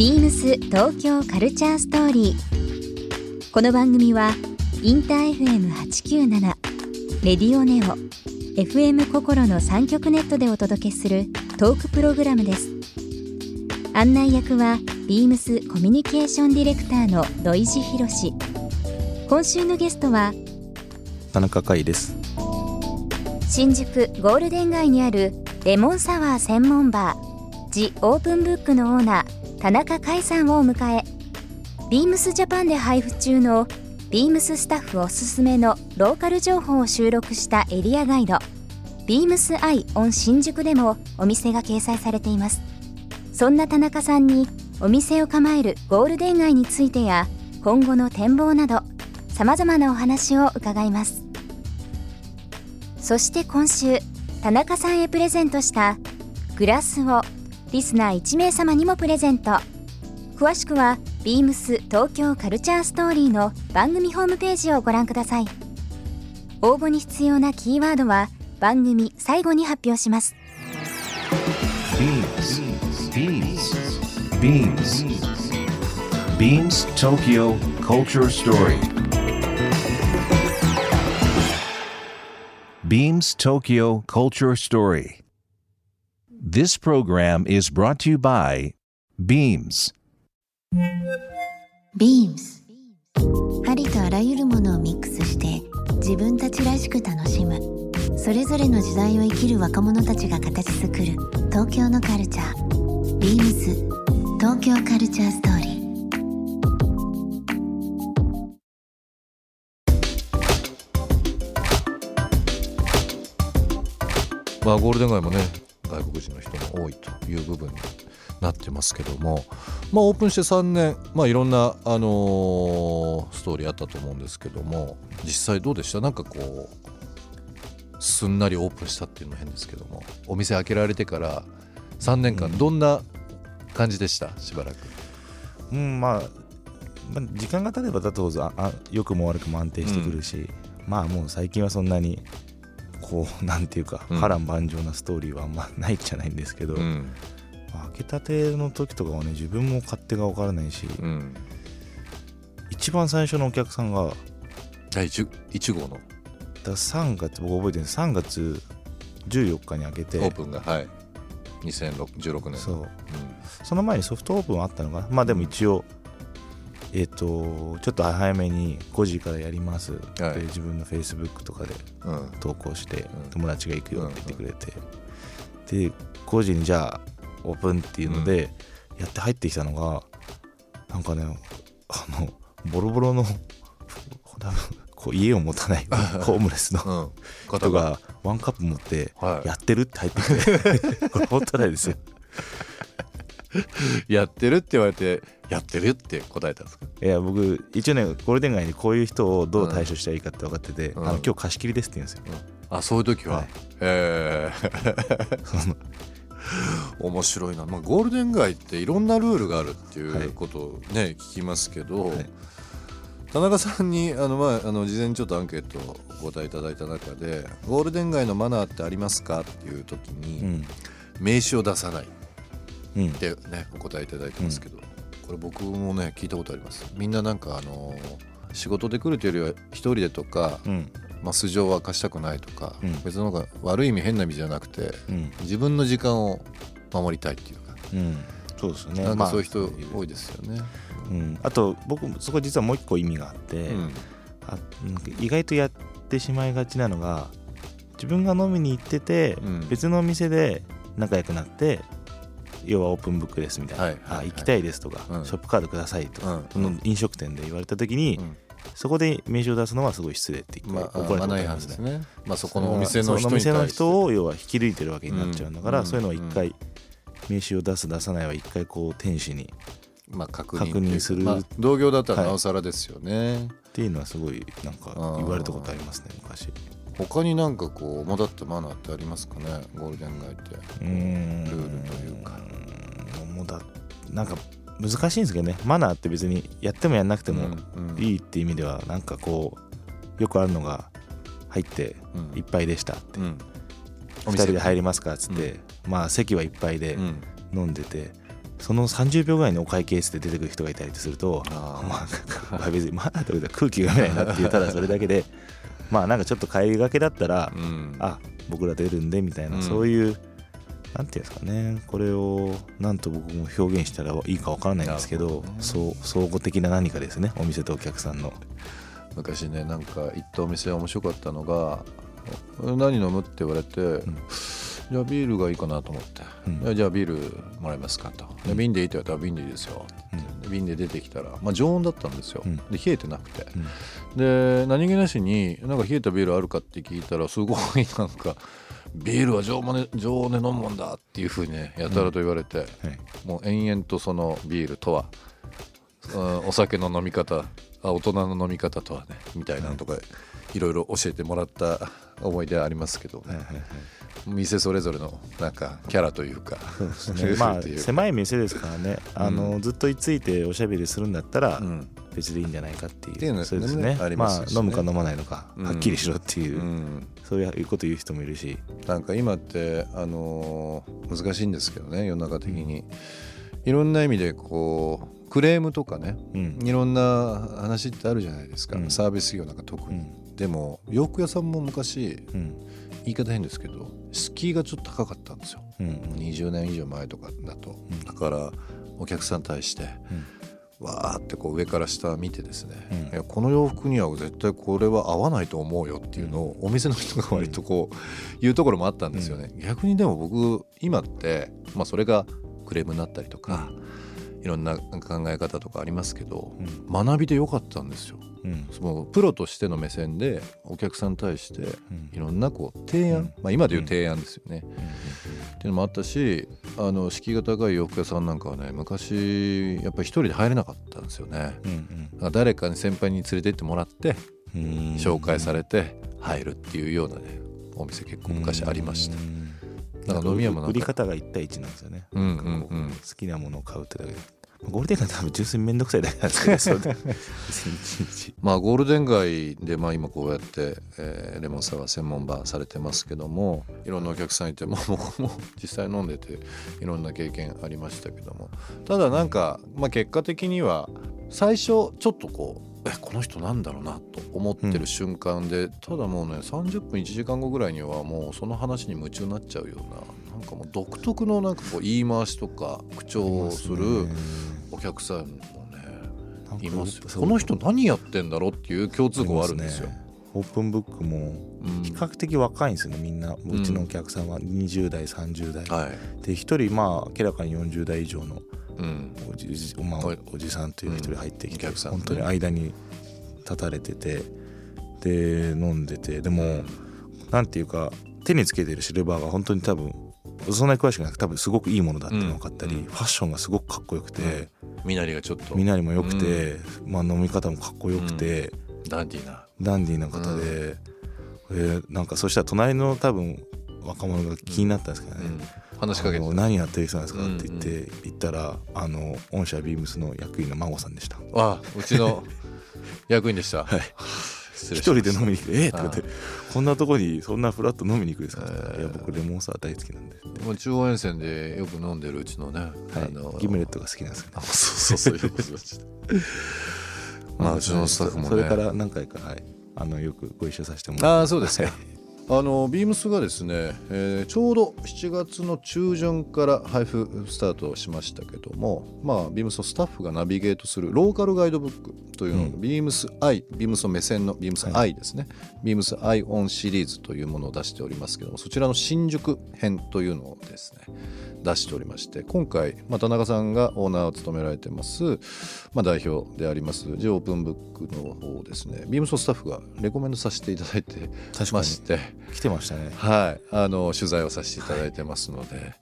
ビームス東京カルチャーストーリー。この番組はインター FM897 レディオネオ FM 心の三極ネットでお届けするトークプログラムです。案内役はビームスコミュニケーションディレクターの土井博志。今週のゲストは田中海です新宿ゴールデン街にあるレモンサワー専門バージ・オープンブックのオーナー田中海さんを迎えビームスジャパンで配布中のビームススタッフおすすめのローカル情報を収録したエリアガイドビームスアイオン新宿でもお店が掲載されています。そんな田中さんにお店を構えるゴールデン街についてや今後の展望などさまざまなお話を伺います。そして今週田中さんへプレゼントしたグラスをリスナー1名様にもプレゼント。詳しくはビームス東京カルチャーストーリーの番組ホームページをご覧ください。応募に必要なキーワードは番組最後に発表します。BeamsBeamsBeamsTokyo Culture Story. Beams Tokyo Culture Story. This program is brought to you by Beams. ビームスありとあらゆるものをミックスして自分たちらしく楽しむ。それぞれの時代を生きる若者たちが形作る東京のカルチャー。ビームス東京カルチャーストーリーまあ、ゴールデン街もね外国人の人も多いという部分になってますけども、まあ、オープンして3年、まあ、いろんな、あのーストーリーあったと思うんですけども実際どうでした？なんかこうすんなりオープンしたっていうのも変ですけどもお店開けられてから3年間どんな感じでした？しばらく。うんまあまあ時間が経てば経つほどああ良くも悪くも安定してくるし、まあもう最近はそんなにこうなんていうかうん。波乱万丈なストーリーはあんまないじゃないんですけど、うん。まあ開けたての時とかはね自分も勝手が分からないし、うん、一番最初のお客さんが第 1, 1号の。だ3月僕覚えてる3月14日に開けてオープンがはい。2016年そう。うん。その前にソフトオープンあったのかな。まあでも一応えっ、とちょっと早めに5時からやりますって、はい。自分のフェイスブックとかでうん。投稿して、うん。友達が行くよって言ってくれて、で5時にじゃあオープンっていうので、やって入ってきたのがなんかねあのボロボロのこう家を持たないホームレスのうん、人がワンカップ持ってはい。やってるって入ってきて これ本当ないですよ やってるって言われてやってるって答えたんですか？いや僕一応ねゴールデン街にこういう人をどう対処したらいいかって分かってて、うん。あの今日貸し切りですって言うんですよ、あそういう時は、はい。えー。面白いな、まあ、ゴールデン街っていろんなルールがあるってはいいうことをね、聞きますけど、はい。田中さんにあの、まあ、あの事前にちょっとアンケートをお答えいただいた中で「ゴールデン街のマナーってありますか?」っていう時に、うん。名刺を出さないっうん。てねお答えいただいてますけど、これ僕もね聞いたことあります。みんななんかあの仕事で来るというよりは一人でとか、うん。まあ、素性を明かしたくないとか、うん。別のが悪い意味変な意味じゃなくてうん。自分の時間を守りたいっていうか、うん。そうですよね。なんかそういうま人あ多いですよね。うん、あと僕そこ実はもう一個意味があって、うん。あ意外とやってしまいがちなのが自分が飲みに行ってて、うん。別のお店で仲良くなって要はオープンブックですみたいな、はいはいはい。あ行きたいですとか、うん。ショップカードくださいとか、うん。飲食店で言われた時に、うん。そこで名刺を出すのはすごい失礼って言ってまあ、怒られたことあマナー違りますね。反ですね。まあ、そこのお店の人そのお店の人を要は引き抜いてるわけになっちゃうんだから、うん。そういうのは一回名刺を出す出さないは一回こう店主にまあ、確認する。まあ、同業だったらなおさらですよね。っていうのはすごいなんか言われたことありますね昔他になんかこう主だったマナーってありますかね？ゴールデン街って。うーん。ルールというか。もうだなんか難しいんですけどね。マナーって別にやってもやんなくてもうんうん。いいって意味ではなんかこうよくあるのが入ってうん。いっぱいでしたって。うん。2人で入りますかっつってまあ席はいっぱいでうん。飲んでてその30秒ぐらいにお会計室で出てくる人がいたりするとまあまあ別にまだというか空気が読めないなっていうただそれだけで まあなんかちょっと帰りがけだったら、うん。あ僕ら出るんでみたいな、うん。そういうなんていうんですかねこれをなんと僕も表現したらいいかわからないんですけどね。そう相互的な何かですねお店とお客さんの。昔ねなんか行ったお店面白かったのが「何飲む?」って言われて、じゃあビールがいいかなと思って、うん。じゃあビールもらえますかと、で瓶でいいって言われたら瓶でいいですよ、で瓶で出てきたら、まあ、常温だったんですよ、うん。で冷えてなくて、で何気なしになんか冷えたビールあるかって聞いたらすごいなんかビールは常温で常温で飲むもんだっていうふうにねやたらと言われて、はい。もう延々とそのビールとは、うんお酒の飲み方あ大人の飲み方とはねみたいなのとかい。ろいろ教えてもらった思い出はありますけどね、はいはいはい店それぞれのなんかキャラというか まあ狭い店ですからね。あの、ずっと居ついておしゃべりするんだったらうん。別でいいんじゃないかっていう,、っていうのそうですね。ありまあ飲むか飲まないのか、うん。はっきりしろっていう、うん。そういうこと言う人もいるし、なんか今ってあのー難しいんですけどね世の中的に。いろんな意味でこうクレームとかねうん。いろんな話ってあるじゃないですか、うん。サービス業なんか特に、うん。でも洋服屋さんも昔うん言い方変ですけど敷居がちょっと高かったんですよ。うん。20年以上前とかだと、うん。だからお客さんに対して、わーってこう上から下見てですね、うん。いやこの洋服には絶対これは合わないと思うよっていうのをお店の人が割とこう言うところもあったんですよね、逆にでも僕今って、まあ、それがクレームになったりとか、いろんな考え方とかありますけど、うん。学びでよかったんですよ。うん。そのプロとしての目線でお客さんに対してうん。いろんなこう提案、うん。まあ、今でいう提案ですよね、っていうのもあったしあの敷居が高い洋服屋さんなんかはね昔やっぱり一人で入れなかったんですよね。うんうん。誰かに先輩に連れてってもらってうん。紹介されて入るっていうようなねお店結構昔ありましたうんだから飲み屋もなんか売り方が1対1なんですよね、うんうんううん好きなものを買うってだけで。ゴールデン街多分純粋に面倒くさいだけなんですけど まあゴールデン街でまあ今こうやって、えーレモンサワー専門バーされてますけどもいろんなお客さんいてもう僕も実際飲んでていろんな経験ありましたけども。ただなんか、まあ、結果的には最初ちょっとこうえこの人なんだろうなと思ってる瞬間で、ただもうね30分1時間後ぐらいにはもうその話に夢中になっちゃうようななんかもう独特のなんかこう言い回しとか口調をするお客さんもねいますこの人何やってんだろうっていう共通項はあるんですよ。ね。オープンブックもうん。比較的若いんですよ。ねみんな。うちのお客さんは20代30代、はい、で一人まあ明らかに40代以上のうん、おじ,、まあはい、おじさんという一人入ってきて、うん本当に間に立たれててで飲んでてでもなんていうか手につけてるシルバーが本当に多分そんなに詳しくなくて多分すごくいいものだって分かったり、うん。ファッションがすごくかっこよくて、身なりがちょっと。身なりも良くて、まあ、飲み方もかっこよくて、ダンディーな。ダンディーな方で、えーなんかそしたら隣の多分若者が気になったんですけどね、うん、話しかけて何やってる人なんですか？うんって言って、言ったらあの御社ビームスの役員の孫さんでした。あうちの役員でした。はい。失一人で飲みに来て「えっ!」とかって「こんなとこにそんなフラット飲みに行くんですか?」いや僕レモンサワー大好きなんで」もう中央沿線でよく飲んでるうちのね、はい。あのギムレットが好きなんですよね。あそうそうそういうことですまあうちのスタッフもね。それから何回かはい。あのよくご一緒させてもらって。ああそうですか。あのビームスがですね、えーちょうど7月の中旬から配布スタートしましたけども、まあ、ビームスのスタッフがナビゲートするローカルガイドブックというのを、うん。ビームスアイビームスの目線のビームスアイですね、ビームスアイオンシリーズというものを出しておりますけどもそちらの新宿編というのをですね出しておりまして今回、まあ、田中さんがオーナーを務められてます、まあ、代表でありますジオープンブックの方をですね。ビームスのスタッフがレコメンドさせていただいてまして。来てましたね。はい、あの取材をさせていただいてますので、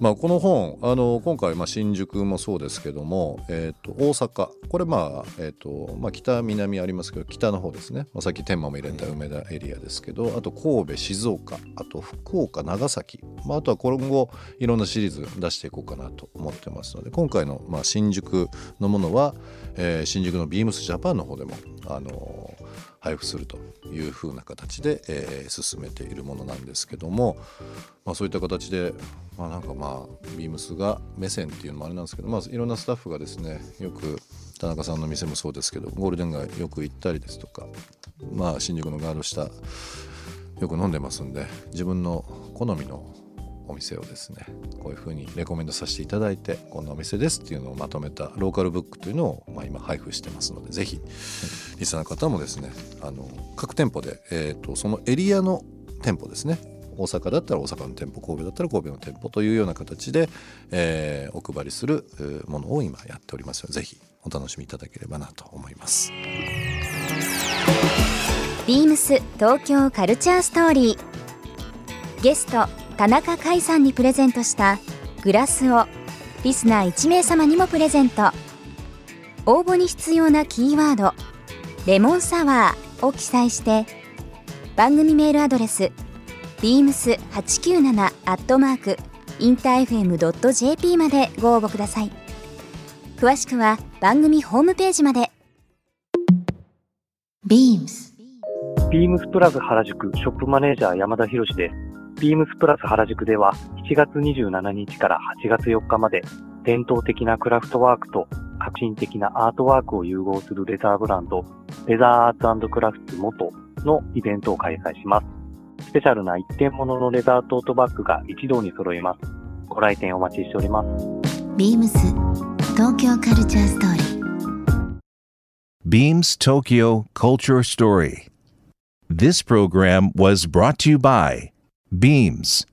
まあ、この本あの今回、まあ、新宿もそうですけども、えー、と大阪。これ、まあえーとまあ、北南ありますけど北の方ですね、まあ、さっき天満も入れた梅田エリアですけどあと神戸静岡。あと福岡長崎、まあ、あとは今後いろんなシリーズ出していこうかなと思ってますので今回の、まあ、新宿のものは、えー新宿のビームスジャパンの方でもあの配布するというふうな形で、えー進めているものなんですけども、まあ、そういった形で、まあ、なんかまあビームスが目線っていうのもあれなんですけど、まあ、いろんなスタッフがですねよく田中さんの店もそうですけどゴールデン街よく行ったりですとか、まあ、新宿のガード下よく飲んでますんで自分の好みのお店をですねこういうふうにレコメンドさせていただいてこんなお店ですっていうのをまとめたローカルブックというのを、まあ、今配布してますのでぜひリスナーの方もですねあの各店舗で、えー、とそのエリアの店舗ですね大阪だったら大阪の店舗神戸だったら神戸の店舗というような形で、えーお配りするものを今やっておりますのでぜひお楽しみいただければなと思います。ビームス東京カルチャーストーリーゲスト田中海さんにプレゼントしたグラスをリスナー1名様にもプレゼント。応募に必要なキーワード「レモンサワー」を記載して番組メールアドレス beams897 アットマークインター FM.jp までご応募ください。詳しくは番組ホームページまで。Beams ビームスプラス原宿ショップマネージャー山田博です。ビームスプラス原宿では7月27日から8月4日まで伝統的なクラフトワークと革新的なアートワークを融合するレザーブランドレザーアーツクラフト元のイベントを開催します。スペシャルな一点物のレザートートバッグが一堂に揃います。ご来店お待ちしております。Beams 東京カルチャーストーリー Beams Tokyo Culture Story. This program was brought to you by Beams.